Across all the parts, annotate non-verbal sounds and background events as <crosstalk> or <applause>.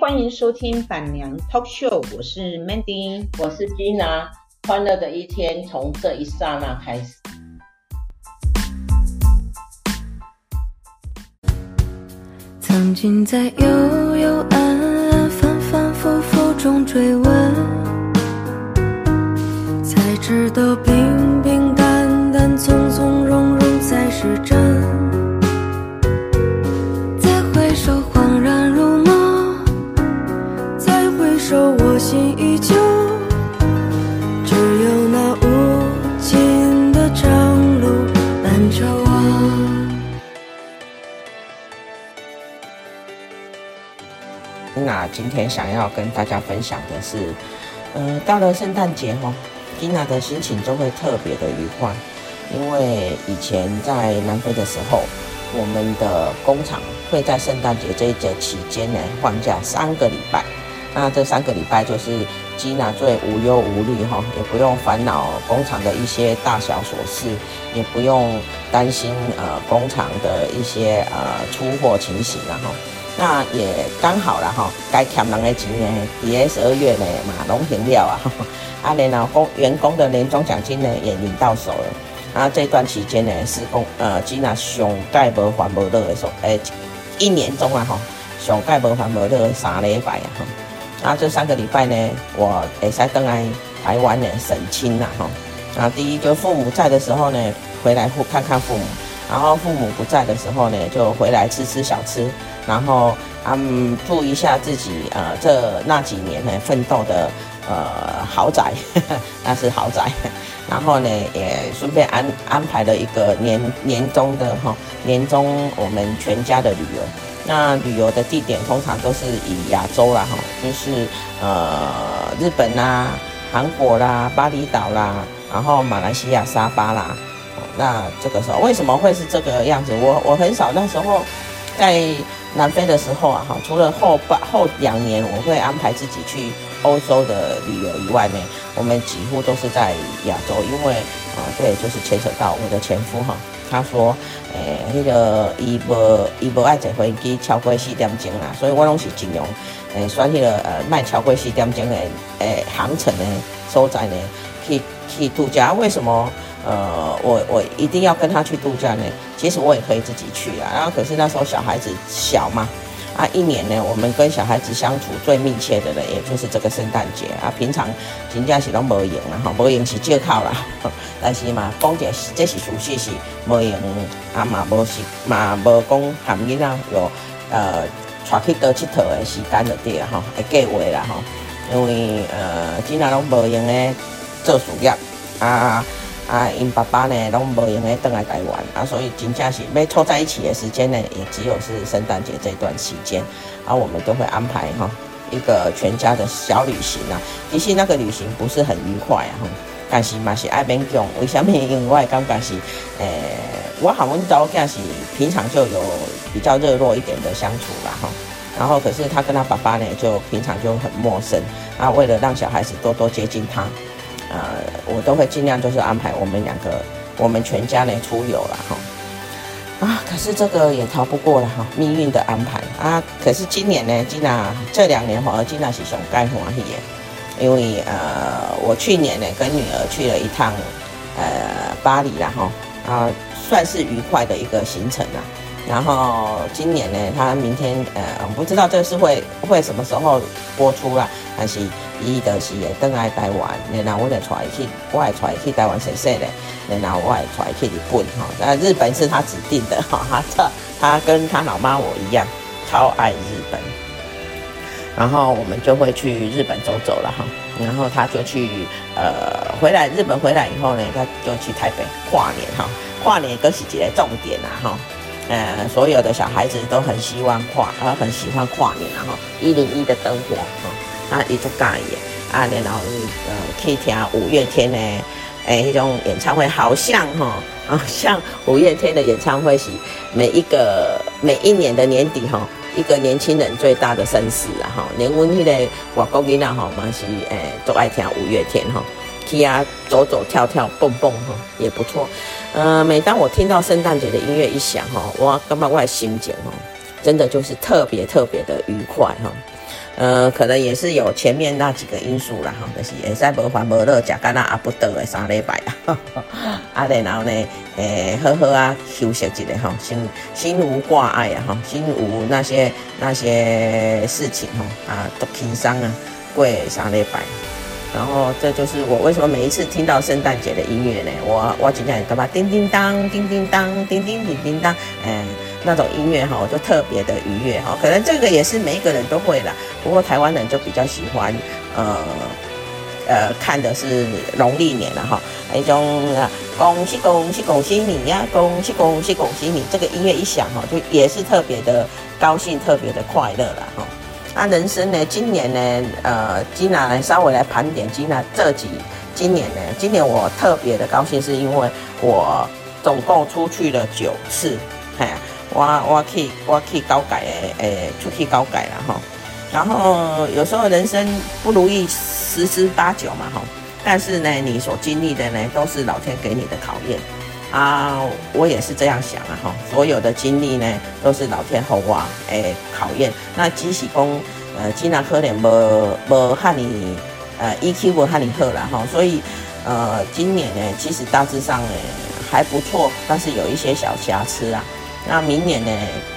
欢迎收听板娘 Talk Show，我是 Mandy，我是 Gina，欢乐的一天从这一刹那开始。曾经在幽幽暗暗、反反复复中追问，才知道平那今天想要跟大家分享的是，呃，到了圣诞节哦，吉娜的心情就会特别的愉快，因为以前在南非的时候，我们的工厂会在圣诞节这一节期间呢放假三个礼拜，那这三个礼拜就是吉娜最无忧无虑哈，也不用烦恼工厂的一些大小琐事，也不用担心呃工厂的一些呃出货情形然后。那也刚好了哈，该欠人的钱呢，也十二月呢嘛，拢还了啊。<laughs> 啊，然后工员工的年终奖金呢也领到手了。啊，这段期间呢是工呃，吉娜上盖无还无乐的时候，诶，一年中啊哈，上盖无还无乐三礼拜啊哈。啊，这三个礼拜呢，我会使登来台湾呢省亲啦哈。啊，第一就父母在的时候呢，回来看看父母；然后父母不在的时候呢，就回来吃吃小吃。然后，嗯，祝一下自己，呃，这那几年呢奋斗的，呃，豪宅呵呵，<laughs> 那是豪宅。<laughs> 然后呢，也顺便安安排了一个年年终的哈，年终我们全家的旅游。那旅游的地点通常都是以亚洲啦哈，就是呃日本啦、韩国啦、巴厘岛啦，然后马来西亚沙巴啦。那这个时候为什么会是这个样子？我我很少那时候在。南非的时候啊，哈，除了后半后两年我会安排自己去欧洲的旅游以外呢，我们几乎都是在亚洲，因为啊，这也，就是牵扯到我的前夫哈，他说，诶、欸，那个伊无伊无爱坐飞机超过四点钟啊，所以我拢是尽量诶，选那个呃，卖超过四点钟的诶航程的所在呢，去去度假，为什么？呃，我我一定要跟他去度假呢。其实我也可以自己去啊。然后可是那时候小孩子小嘛，啊，一年呢，我们跟小孩子相处最密切的呢，也就是这个圣诞节啊。平常真正是拢无闲啦，哈，无闲是借口啦。<laughs> 但是嘛，讲这这是属实是无闲啊嘛，无是嘛，无讲含囡仔有呃，带去倒佚佗的时间就对了哈，会计划啦哈。因为呃，真正拢无闲的做事业啊。啊，因爸爸呢拢无闲诶，回来台湾啊，所以真正是要凑在一起的时间呢，也只有是圣诞节这段期间，啊，我们都会安排哈一个全家的小旅行啊。其实那个旅行不是很愉快啊，但是嘛是爱勉强。为什么？<laughs> 因为我感觉是，诶、我和阮查某囝是平常就有比较热络一点的相处啦哈。然后可是他跟他爸爸呢，就平常就很陌生啊。为了让小孩子多多接近他。呃，我都会尽量就是安排我们两个，我们全家呢出游了哈。啊，可是这个也逃不过了哈，命运的安排啊。可是今年呢，吉娜这两年反而吉娜是上盖欢喜的，因为呃，我去年呢跟女儿去了一趟呃巴黎了哈，啊，算是愉快的一个行程了。然后今年呢，他明天呃，我不知道这是会会什么时候播出啦，但是伊就是会登来台湾，然后我就带去，我还带去台湾踅踅的，然后我还带去日本哈，那日本是他指定的哈，他他跟他老妈我一样超爱日本，然后我们就会去日本走走了哈，然后他就去呃回来日本回来以后呢，他就去台北跨年哈，跨年都是一个重点啊哈。呃，所有的小孩子都很希望跨，呃，很喜欢跨年，然后一零一的灯火，哈，啊，一种感觉，啊，然后呃，去听五月天呢，哎，一种演唱会，好像哈，好像五月天的演唱会是每一个每一年的年底哈，一个年轻人最大的盛事啊，哈，连阮迄个外国囡仔哈嘛是，哎，都爱听五月天哈。去啊，走走跳跳蹦蹦哈，也不错。呃，每当我听到圣诞节的音乐一响哈，我感觉我的心情哈，真的就是特别特别的愉快哈。呃，可能也是有前面那几个因素啦，哈，就是会使无烦无乐，食干那阿不得的三礼拜啊，<laughs> 啊，然后呢，诶、欸，好好啊，休息一下哈，心心无挂碍啊，哈，心无那些那些事情哈，啊，都轻松啊，过三礼拜。然后这就是我为什么每一次听到圣诞节的音乐呢？我我今天都把叮叮当，叮叮当，叮叮叮叮当，嗯，那种音乐哈，我就特别的愉悦哈。可能这个也是每一个人都会啦，不过台湾人就比较喜欢，呃呃，看的是农历年了哈，一种啊，恭喜恭喜恭喜你呀，恭喜恭喜恭喜你，这个音乐一响哈，就也是特别的高兴，特别的快乐了哈。那、人生呢？今年呢？呃，吉娜来稍微来盘点吉娜这几今年呢？今年我特别的高兴，是因为我总共出去了九次，哎，我我去我去高改诶诶，出去高改了哈。然后有时候人生不如意十之八九嘛哈，但是呢，你所经历的呢，都是老天给你的考验。啊，我也是这样想啊，哈，所有的经历呢，都是老天厚啊，诶，考验。那即使讲，呃，吉娜可能无无和你，呃，EQ 无和你好了哈，所以，呃，今年呢，其实大致上呢还不错，但是有一些小瑕疵啊。那明年呢，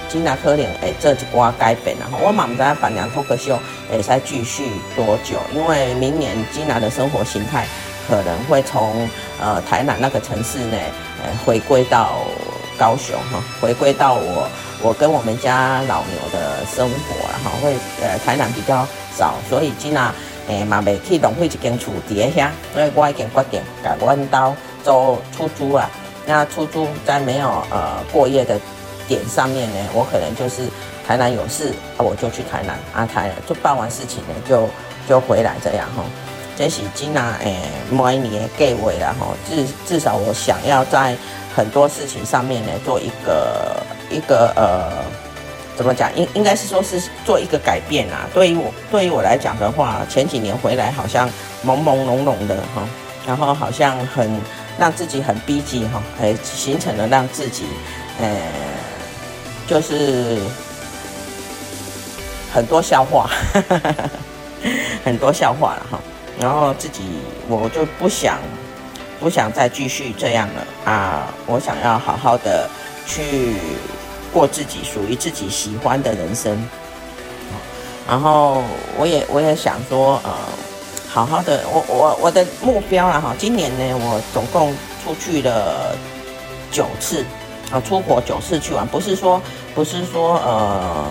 金娜可能诶，这就瓜改变了哈。我嘛唔知板娘脱口秀诶，再继续多久，因为明年金娜的生活形态可能会从呃台南那个城市呢。回归到高雄哈，回归到我我跟我们家老牛的生活哈，会呃台南比较少，所以今啊诶嘛未去浪费一间厝底下，所以我已经决定改弯刀做出租啊。那出租在没有呃过夜的点上面呢，我可能就是台南有事，我就去台南啊，台就办完事情呢就就回来这样哈。这是今啊，诶，每年的计划啦，吼，至至少我想要在很多事情上面呢，做一个一个呃，怎么讲？应应该是说是做一个改变啊。对于我对于我来讲的话，前几年回来好像朦朦胧胧的哈，然后好像很让自己很逼急哈，哎，形成了让自己，呃，就是很多笑话，<laughs> 很多笑话了哈。然后自己我就不想不想再继续这样了啊！我想要好好的去过自己属于自己喜欢的人生。然后我也我也想说，呃，好好的，我我我的目标啊哈，今年呢，我总共出去了九次啊，出国九次去玩，不是说不是说呃。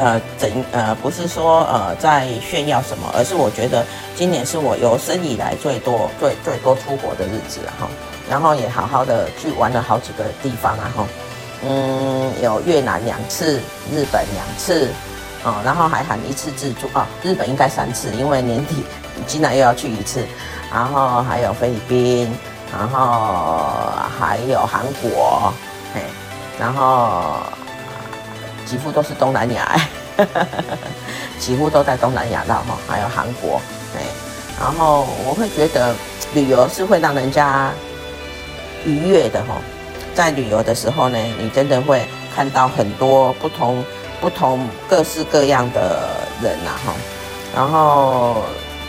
呃，怎呃，不是说呃在炫耀什么，而是我觉得今年是我有生以来最多最最多出国的日子哈，然后也好好的去玩了好几个地方啊哈，嗯，有越南两次，日本两次，哦，然后还含一次自助啊，日本应该三次，因为年底今年又要去一次，然后还有菲律宾，然后还有韩国，然后。几乎都是东南亚，<laughs> 几乎都在东南亚了哈，还有韩国，哎，然后我会觉得旅游是会让人家愉悦的哈，在旅游的时候呢，你真的会看到很多不同、不同各式各样的人呐哈，然后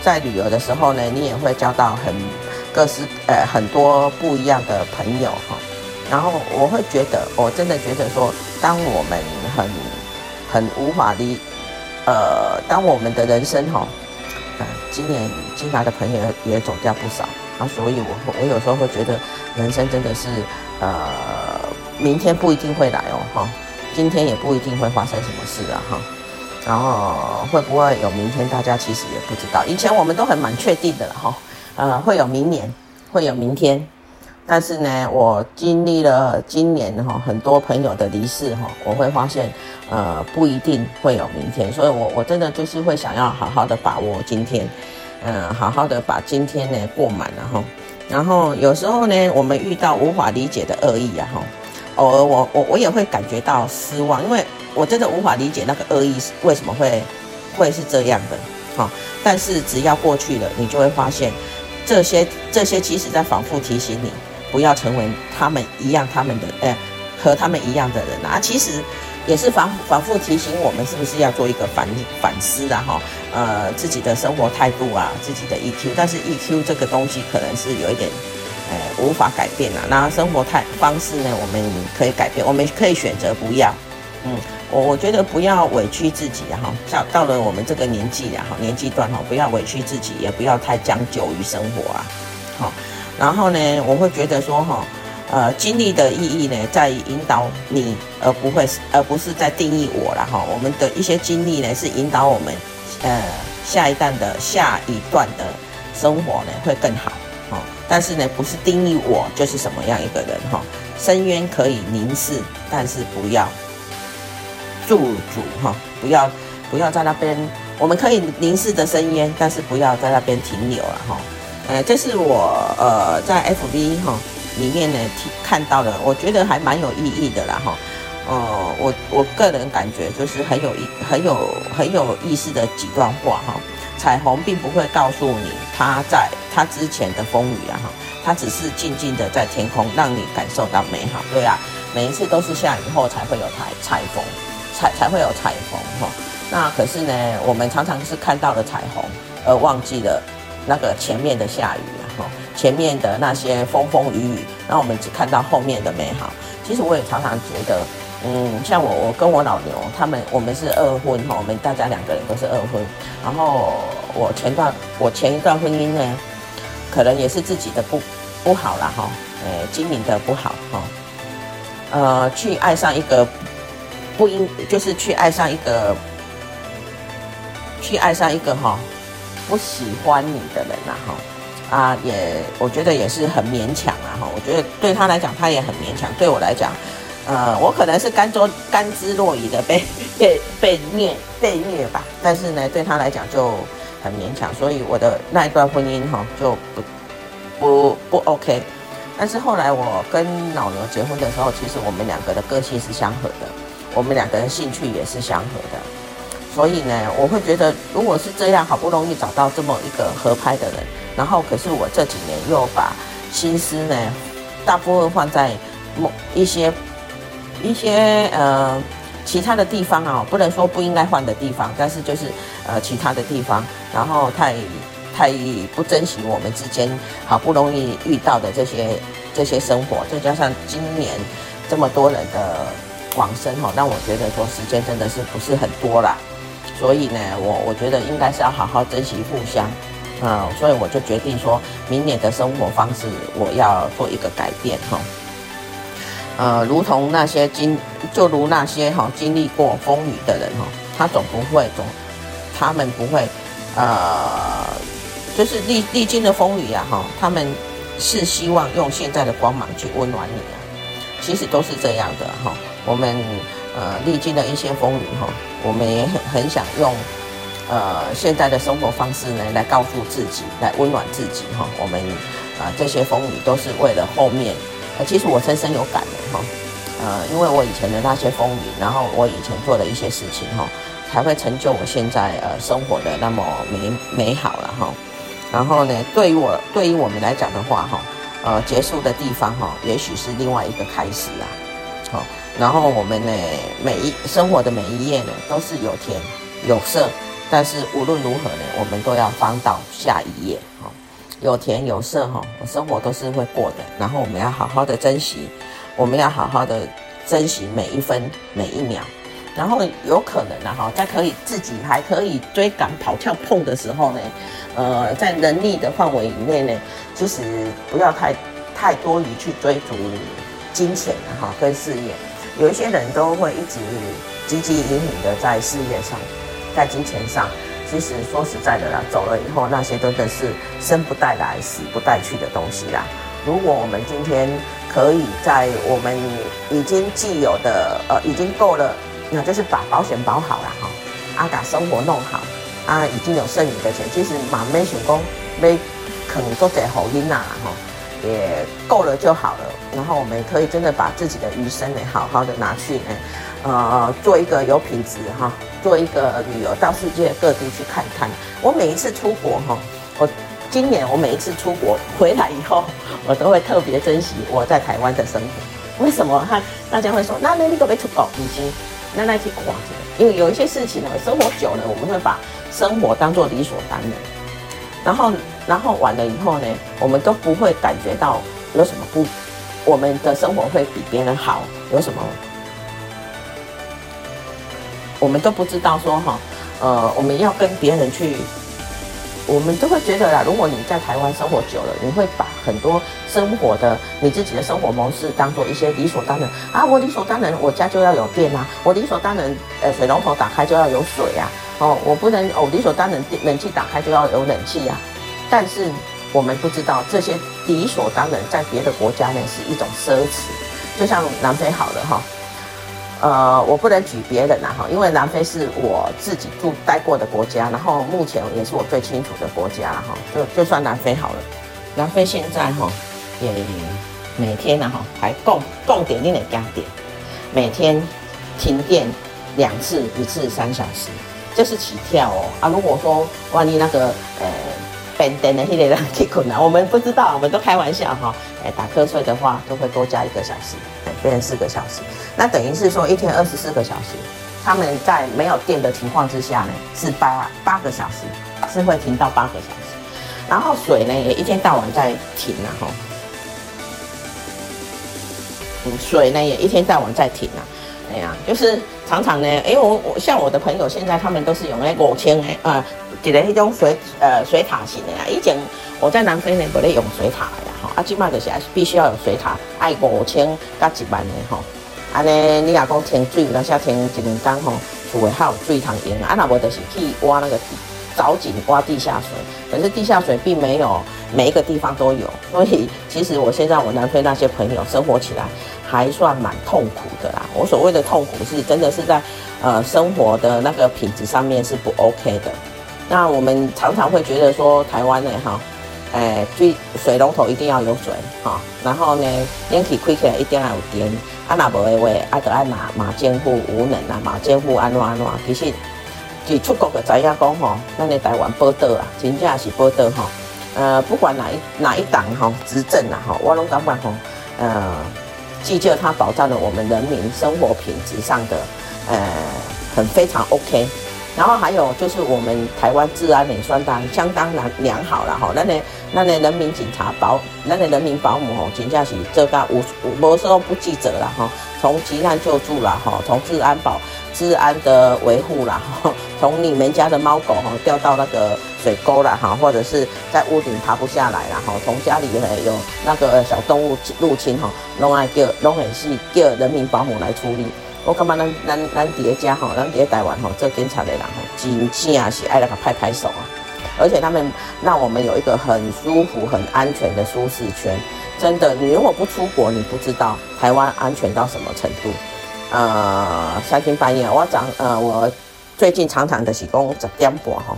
在旅游的时候呢，你也会交到很各式呃很多不一样的朋友哈。然后我会觉得，我真的觉得说，当我们很很无法理，呃，当我们的人生哈，呃，今年进来的朋友也走掉不少，啊，所以我我有时候会觉得，人生真的是，呃，明天不一定会来哦，哈，今天也不一定会发生什么事啊，哈，然后会不会有明天，大家其实也不知道。以前我们都很蛮确定的哈，呃，会有明年，会有明天。但是呢，我经历了今年哈很多朋友的离世哈，我会发现，呃，不一定会有明天，所以我我真的就是会想要好好的把握今天，嗯、好好的把今天呢过满了哈。然后有时候呢，我们遇到无法理解的恶意啊哈，偶尔我我我也会感觉到失望，因为我真的无法理解那个恶意是为什么会会是这样的哈。但是只要过去了，你就会发现这些这些其实在反复提醒你。不要成为他们一样，他们的呃，和他们一样的人啊！其实，也是反反复提醒我们，是不是要做一个反反思啊？哈，呃，自己的生活态度啊，自己的 EQ，但是 EQ 这个东西可能是有一点，呃，无法改变了啊。那生活态方式呢，我们可以改变，我们可以选择不要。嗯，我我觉得不要委屈自己哈，到到了我们这个年纪了哈，年纪段哈，不要委屈自己，也不要太将就于生活啊。好，然后呢，我会觉得说哈。呃，经历的意义呢，在于引导你，而不会，而不是在定义我了哈。我们的一些经历呢，是引导我们，呃，下一段的下一段的生活呢，会更好，哈。但是呢，不是定义我就是什么样一个人哈。深渊可以凝视，但是不要驻足哈，不要不要在那边。我们可以凝视的深渊，但是不要在那边停留了哈。呃，这是我呃在 FB 哈。里面呢，看到的，我觉得还蛮有意义的啦，哈，呃，我我个人感觉就是很有意、很有很有意思的几段话哈。彩虹并不会告诉你它在它之前的风雨啊，哈，它只是静静的在天空，让你感受到美好。对啊，每一次都是下雨后才会有彩彩虹，才才会有彩虹哈。那可是呢，我们常常是看到了彩虹，而忘记了那个前面的下雨。哈前面的那些风风雨雨，那我们只看到后面的美好。其实我也常常觉得，嗯，像我，我跟我老牛他们，我们是二婚哈，我们大家两个人都是二婚。然后我前段，我前一段婚姻呢，可能也是自己的不不好了哈，呃，经营的不好哈，呃，去爱上一个不应，就是去爱上一个，去爱上一个哈，不喜欢你的人呐哈。啊，也我觉得也是很勉强啊哈，我觉得对他来讲他也很勉强，对我来讲，呃，我可能是甘做甘之若饴的被 <laughs> 被被虐被虐吧，但是呢，对他来讲就很勉强，所以我的那一段婚姻哈就不不不 OK。但是后来我跟老牛结婚的时候，其实我们两个的个性是相合的，我们两个人兴趣也是相合的，所以呢，我会觉得如果是这样，好不容易找到这么一个合拍的人。然后，可是我这几年又把心思呢，大部分放在某一些一些呃其他的地方啊，不能说不应该换的地方，但是就是呃其他的地方，然后太太不珍惜我们之间好不容易遇到的这些这些生活，再加上今年这么多人的往生哈，让我觉得说时间真的是不是很多啦，所以呢，我我觉得应该是要好好珍惜互相。啊、嗯，所以我就决定说，明年的生活方式我要做一个改变哈。呃，如同那些经，就如那些哈经历过风雨的人哈，他总不会总，他们不会，呃，就是历历经的风雨呀哈，他们是希望用现在的光芒去温暖你啊。其实都是这样的哈，我们呃历经了一些风雨哈，我们也很很想用。呃，现在的生活方式呢，来告诉自己，来温暖自己哈。我们啊、呃，这些风雨都是为了后面。呃，其实我深深有感的哈。呃，因为我以前的那些风雨，然后我以前做的一些事情哈，才会成就我现在呃生活的那么美美好了哈。然后呢，对于我，对于我们来讲的话哈，呃，结束的地方哈，也许是另外一个开始啊。好，然后我们呢，每一生活的每一页呢，都是有甜有涩。但是无论如何呢，我们都要翻到下一页哈，有甜有涩哈，生活都是会过的。然后我们要好好的珍惜，我们要好好的珍惜每一分每一秒。然后有可能呢哈，在可以自己还可以追赶跑跳碰的时候呢，呃，在能力的范围以内呢，其实不要太太多于去追逐金钱哈跟事业。有一些人都会一直汲汲营营的在事业上。在金钱上，其实说实在的啦，走了以后，那些真的是生不带来，死不带去的东西啦。如果我们今天可以在我们已经既有的呃已经够了，那就是把保险保好了哈，啊把生活弄好，啊已经有剩余的钱，其实嘛没想讲没可能做在好运呐哈，也够了就好了。然后我们可以真的把自己的余生呢，好好的拿去呢。呃，做一个有品质哈，做一个旅游到世界各地去看看。我每一次出国哈，我今年我每一次出国回来以后，我都会特别珍惜我在台湾的生活。为什么哈？大家会说，那那你都没出国，已经那那去垮着，因为有一些事情呢，生活久了，我们会把生活当做理所当然，然后然后完了以后呢，我们都不会感觉到有什么不，我们的生活会比别人好，有什么，我们都不知道说哈，呃，我们要跟别人去。我们都会觉得啦，如果你在台湾生活久了，你会把很多生活的你自己的生活模式当做一些理所当然啊。我理所当然，我家就要有电啊。我理所当然，呃，水龙头打开就要有水啊。哦，我不能，哦，理所当然，冷气打开就要有冷气啊。但是我们不知道这些理所当然，在别的国家呢是一种奢侈。就像南非好了哈。呃，我不能举别人啦哈，因为南非是我自己住待过的国家，然后目前也是我最清楚的国家哈，就就算南非好了。南非现在哈也每天呢哈还供供电力的加点，每天停电两次，一次三小时，这是起跳哦啊！如果说万一那个呃变电的那些人去困难，我们不知道，我们都开玩笑哈，哎打瞌睡的话都会多加一个小时。变成四个小时，那等于是说一天二十四个小时，他们在没有电的情况之下呢，是八八个小时，是会停到八个小时，然后水呢也一天到晚在停啊哈，嗯，水呢也一天到晚在停啊，哎呀，就是常常呢，因为我我像我的朋友现在他们都是用那五千诶啊，一个那种水呃水塔型的，以前我在南非呢不咧用水塔呀。啊，即卖就是必须要有水塔，爱五千加一万的吼。安尼你若讲停水，那些停一两工吼，厝会还有水通用。啊，那无就是去挖那个凿井挖地下水，可是地下水并没有每一个地方都有，所以其实我现在我南非那些朋友生活起来还算蛮痛苦的啦。我所谓的痛苦是真的是在呃生活的那个品质上面是不 OK 的。那我们常常会觉得说台湾呢哈。诶，最水龙头一定要有水哈，然后呢，电器开起来一定要有电，啊，那无的话，啊，就爱骂骂政府无能啊，骂政府安怎安怎，其实，就出国就知影讲吼，咱的台湾宝岛啊，真正是宝岛哈，呃，不管哪一哪一党哈执政啊哈，我拢感觉吼，呃，既就它保障了我们人民生活品质上的，呃，很非常 OK。然后还有就是我们台湾治安也算当相当良良好了哈，那那那那人民警察保，那那人民保姆吼，真正是做到无无时候不记责了哈，从急难救助啦哈，从治安保治安的维护啦哈，从你们家的猫狗哈掉到那个水沟了哈，或者是在屋顶爬不下来了哈，从家里有那个小动物入侵哈，拢爱叫拢也是叫人民保姆来处理。我感觉咱咱咱叠加吼，咱叠台湾吼做警察的人吼，真正是爱来个拍拍手啊！而且他们让我们有一个很舒服、很安全的舒适圈。真的，你如果不出国，你不知道台湾安全到什么程度。呃，三更半夜，我早呃，我最近常常的是讲十点半吼，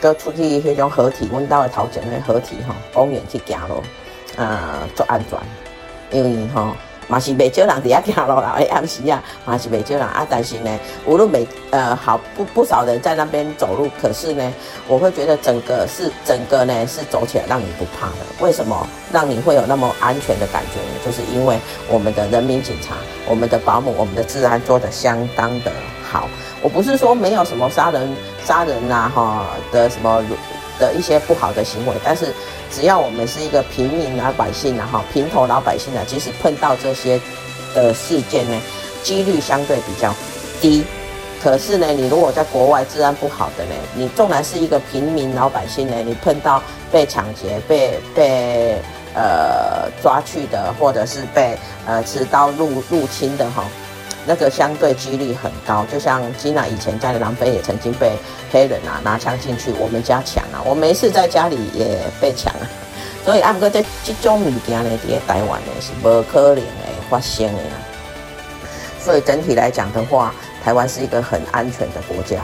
都出去迄种合体，阮兜的头前的合体吼，公园去行路，呃，做安全，因为吼。嘛是袂少人伫遐行路啦，暗时啊，嘛是袂少人啊。但是呢，无论每呃好不不少人在那边走路，可是呢，我会觉得整个是整个呢是走起来让你不怕的。为什么让你会有那么安全的感觉呢？就是因为我们的人民警察、我们的保姆、我们的治安做得相当的好。我不是说没有什么杀人、杀人呐哈的什么的一些不好的行为，但是。只要我们是一个平民老百姓啊，哈，平头老百姓啊，即使碰到这些的事件呢，几率相对比较低。可是呢，你如果在国外治安不好的呢，你纵然是一个平民老百姓呢，你碰到被抢劫、被被呃抓去的，或者是被呃持刀入入侵的哈。那个相对几率很高，就像吉娜以前在南非也曾经被黑人啊拿枪进去我们家抢啊，我没事在家里也被抢啊，<laughs> 所以按哥在这种物件呢，在台湾呢是不可能的发生的。所以整体来讲的话，台湾是一个很安全的国家。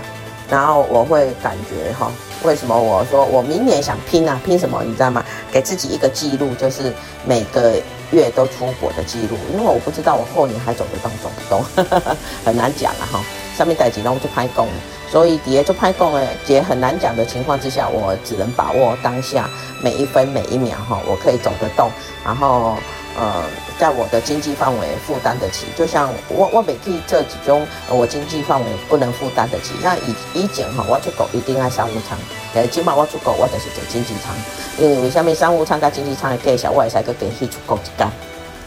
然后我会感觉哈，为什么我说我明年想拼啊？拼什么？你知道吗？给自己一个记录，就是每个。月都出国的记录，因为我不知道我后年还走得动走不动，<laughs> 很难讲了哈。上面带几张就拍供，所以碟就拍供了，也很难讲的情况之下，我只能把握当下每一分每一秒哈，我可以走得动，然后呃，在我的经济范围负担得起。就像我我每去这几种我经济范围不能负担得起。那以以前哈，我出国一定爱商务舱，诶，起码我出国我就是坐经济舱，因为为什么商务舱跟经济舱的价钱我会使去去出国一间，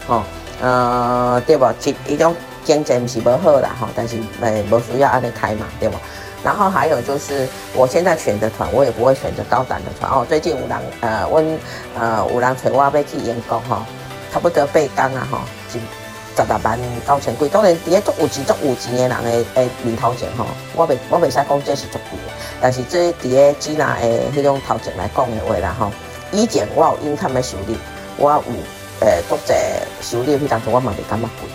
吼、哦，呃，对不？这一种经济不是不好啦，哈，但是诶，不需要安尼开嘛，对不？然后还有就是，我现在选的团，我也不会选择高档的团哦。最近有人呃问呃有人找我要去员工哈，差不多八天啊吼，就十六万九千几。当然，底下足有钱足有钱的人的诶面头前吼，我未我未使讲这是足贵的，但是这底下只拿诶迄种头前来讲的话啦吼，以前我有因他们收入，我有诶多者收入，迄当时我嘛未感觉贵，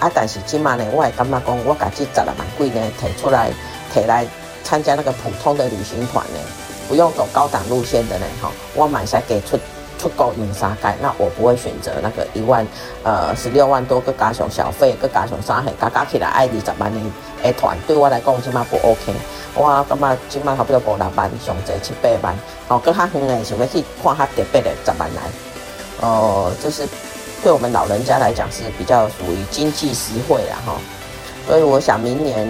啊，但是今嘛呢，我会感觉讲，我家己十六万几呢摕出来。摕来参加那个普通的旅行团呢，不用走高档路线的呢，吼，我买下给出出国用三界，那我不会选择那个一万呃十六万多个加上小费，个加上三海加加起来爱二十万的诶团，对我来讲起码不 OK，我感觉起码差不多五六万，上济七八万，哦，更较远诶想要去看较特别的十万来，哦，就是对我们老人家来讲是比较属于经济实惠啦，哈。所以我想明年，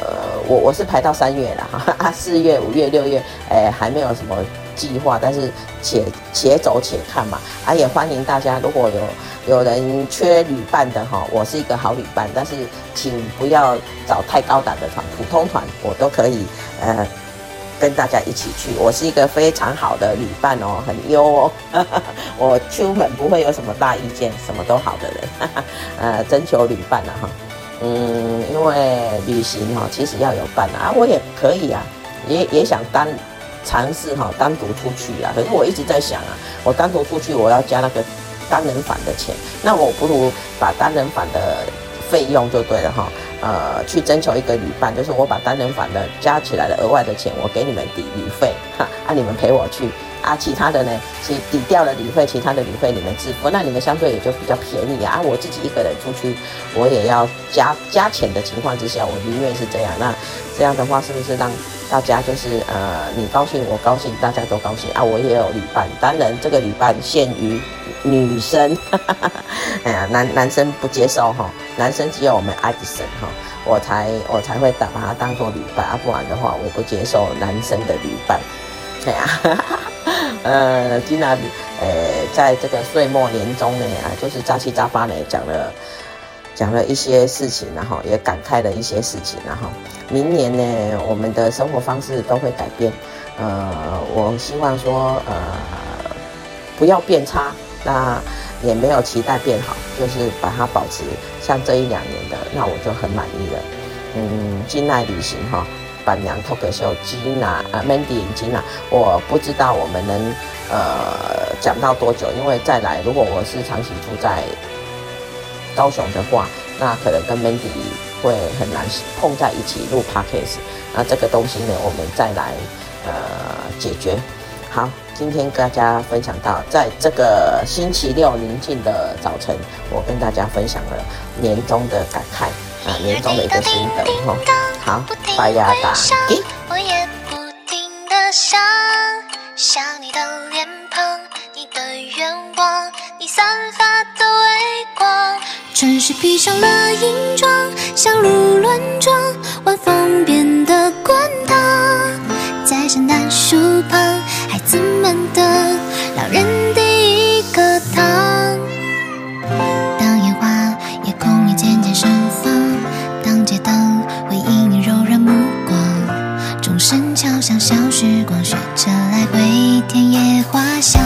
呃，我我是排到三月了哈，啊，四月、五月、六月，哎、还没有什么计划，但是且且走且看嘛。啊，也欢迎大家，如果有有人缺旅伴的哈，我是一个好旅伴，但是请不要找太高档的团，普通团我都可以，呃，跟大家一起去。我是一个非常好的旅伴哦，很优哦，<laughs> 我出门不会有什么大意见，什么都好的人，<laughs> 呃，征求旅伴了哈。嗯，因为旅行哈，其实要有伴啊，我也可以啊，也也想单尝试哈，单独出去啊。可是我一直在想啊，我单独出去，我要加那个单人房的钱，那我不如把单人房的费用就对了哈，呃，去征求一个旅伴，就是我把单人房的加起来的额外的钱，我给你们抵旅费，哈，啊，你们陪我去。啊，其他的呢，其抵掉了旅费，其他的旅费你们支付，那你们相对也就比较便宜啊。啊，我自己一个人出去，我也要加加钱的情况之下，我宁愿是这样。那这样的话，是不是让大家就是呃，你高兴我高兴，大家都高兴啊？我也有旅伴，当然这个旅伴限于女生，<laughs> 哎呀，男男生不接受哈，男生只有我们爱迪生哈，我才我才会把把他当做旅伴啊，不然的话我不接受男生的旅伴，哎呀。<laughs> 呃，今天呃，在这个岁末年终呢，啊，就是杂七杂八呢，讲了讲了一些事情，然后也感慨了一些事情，然后明年呢，我们的生活方式都会改变。呃，我希望说，呃，不要变差，那也没有期待变好，就是把它保持像这一两年的，那我就很满意了。嗯，金奈旅行哈。板娘脱口秀，Gina 呃，Mandy Gina，我不知道我们能呃讲到多久，因为再来，如果我是长期住在高雄的话，那可能跟 Mandy 会很难碰在一起录 Podcast，那这个东西呢，我们再来呃解决。好，今天跟大家分享到，在这个星期六宁静的早晨，我跟大家分享了年终的感慨啊，年终的一个心得哈。好，拜呀打给。我也不停的想，想你的脸庞，你的愿望，你散发的微光。城市披上了银装，小鹿乱撞，晚风变得滚烫，在圣诞树旁。孩子们的老人第一个糖，当烟花夜空也渐渐盛放，当街灯回应你柔软目光，钟声敲响小时光，学着来回田野花香，